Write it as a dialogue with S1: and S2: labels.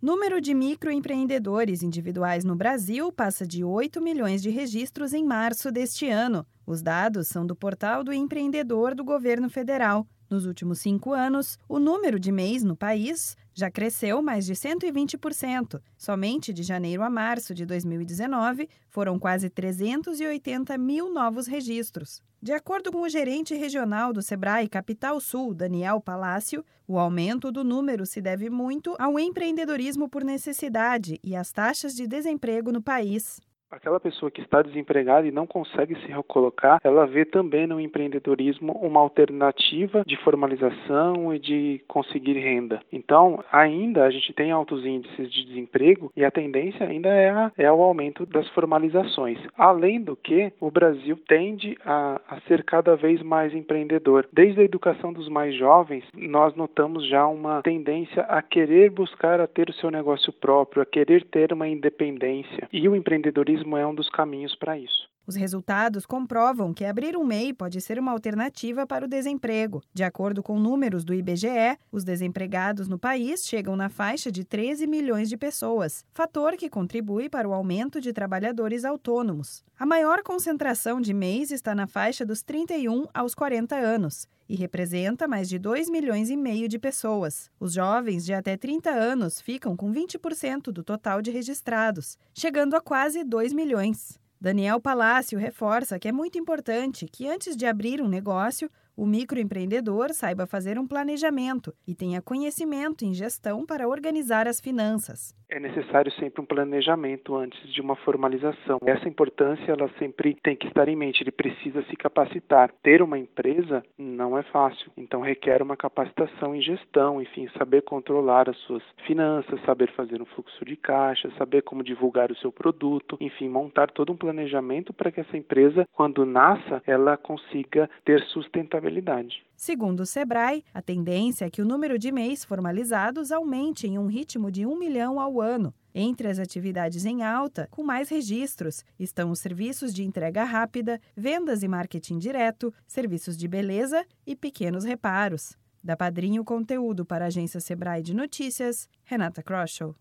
S1: Número de microempreendedores individuais no Brasil passa de 8 milhões de registros em março deste ano. Os dados são do Portal do Empreendedor do Governo Federal. Nos últimos cinco anos, o número de MEIs no país já cresceu mais de 120%. Somente de janeiro a março de 2019, foram quase 380 mil novos registros. De acordo com o gerente regional do Sebrae Capital Sul, Daniel Palácio, o aumento do número se deve muito ao empreendedorismo por necessidade e às taxas de desemprego no país.
S2: Aquela pessoa que está desempregada e não consegue se recolocar, ela vê também no empreendedorismo uma alternativa de formalização e de conseguir renda. Então, ainda a gente tem altos índices de desemprego e a tendência ainda é, a, é o aumento das formalizações. Além do que, o Brasil tende a, a ser cada vez mais empreendedor. Desde a educação dos mais jovens, nós notamos já uma tendência a querer buscar a ter o seu negócio próprio, a querer ter uma independência. E o empreendedorismo turismo é um dos caminhos para isso.
S1: Os resultados comprovam que abrir um MEI pode ser uma alternativa para o desemprego. De acordo com números do IBGE, os desempregados no país chegam na faixa de 13 milhões de pessoas, fator que contribui para o aumento de trabalhadores autônomos. A maior concentração de MEIs está na faixa dos 31 aos 40 anos e representa mais de 2 milhões e meio de pessoas. Os jovens de até 30 anos ficam com 20% do total de registrados, chegando a quase 2 milhões. Daniel Palácio reforça que é muito importante que, antes de abrir um negócio, o microempreendedor saiba fazer um planejamento e tenha conhecimento em gestão para organizar as finanças
S2: é necessário sempre um planejamento antes de uma formalização. Essa importância ela sempre tem que estar em mente. Ele precisa se capacitar. Ter uma empresa não é fácil, então requer uma capacitação em gestão, enfim, saber controlar as suas finanças, saber fazer um fluxo de caixa, saber como divulgar o seu produto, enfim, montar todo um planejamento para que essa empresa, quando nasça, ela consiga ter sustentabilidade.
S1: Segundo o Sebrae, a tendência é que o número de MEIs formalizados aumente em um ritmo de um milhão ao ano. Entre as atividades em alta, com mais registros, estão os serviços de entrega rápida, vendas e marketing direto, serviços de beleza e pequenos reparos. Da Padrinho Conteúdo para a agência Sebrae de Notícias, Renata Kroschel.